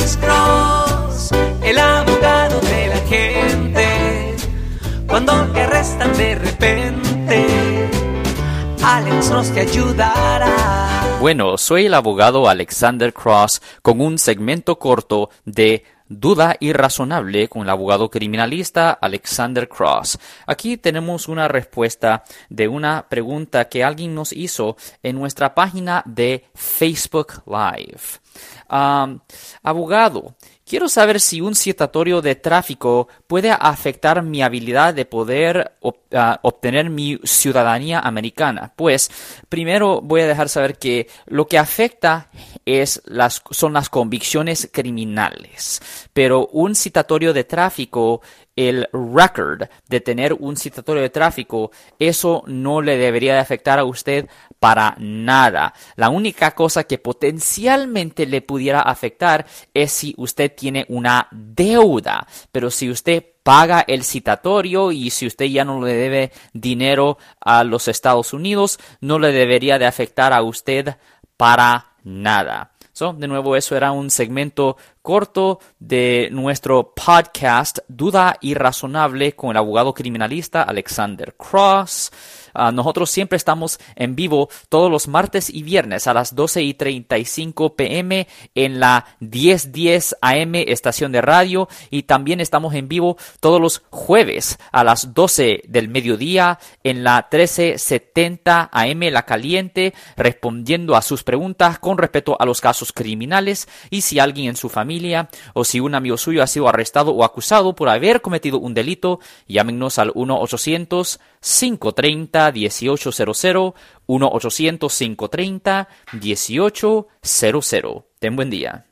Cross, el abogado de la gente. Cuando te arrestan de repente, Alex Cross ayudará. Bueno, soy el abogado Alexander Cross con un segmento corto de Duda irrazonable con el abogado criminalista Alexander Cross. Aquí tenemos una respuesta de una pregunta que alguien nos hizo en nuestra página de Facebook Live. Abogado, quiero saber si un citatorio de tráfico puede afectar mi habilidad de poder ah, obtener mi ciudadanía americana. Pues primero voy a dejar saber que lo que afecta es las, son las convicciones criminales. Pero un citatorio de tráfico, el record de tener un citatorio de tráfico, eso no le debería de afectar a usted para nada. La única cosa que potencialmente le pudiera afectar es si usted tiene una deuda. Pero si usted paga el citatorio y si usted ya no le debe dinero a los Estados Unidos, no le debería de afectar a usted para nada. De nuevo, eso era un segmento corto de nuestro podcast Duda Irrazonable con el abogado criminalista Alexander Cross. Ah, nosotros siempre estamos en vivo todos los martes y viernes a las 12 y 35 pm en la 1010 AM estación de radio y también estamos en vivo todos los jueves a las 12 del mediodía en la 1370 AM La Caliente respondiendo a sus preguntas con respecto a los casos criminales y si alguien en su familia o si un amigo suyo ha sido arrestado o acusado por haber cometido un delito, llámenos al 1 800 530 1800 1 800 530 1800. Ten buen día.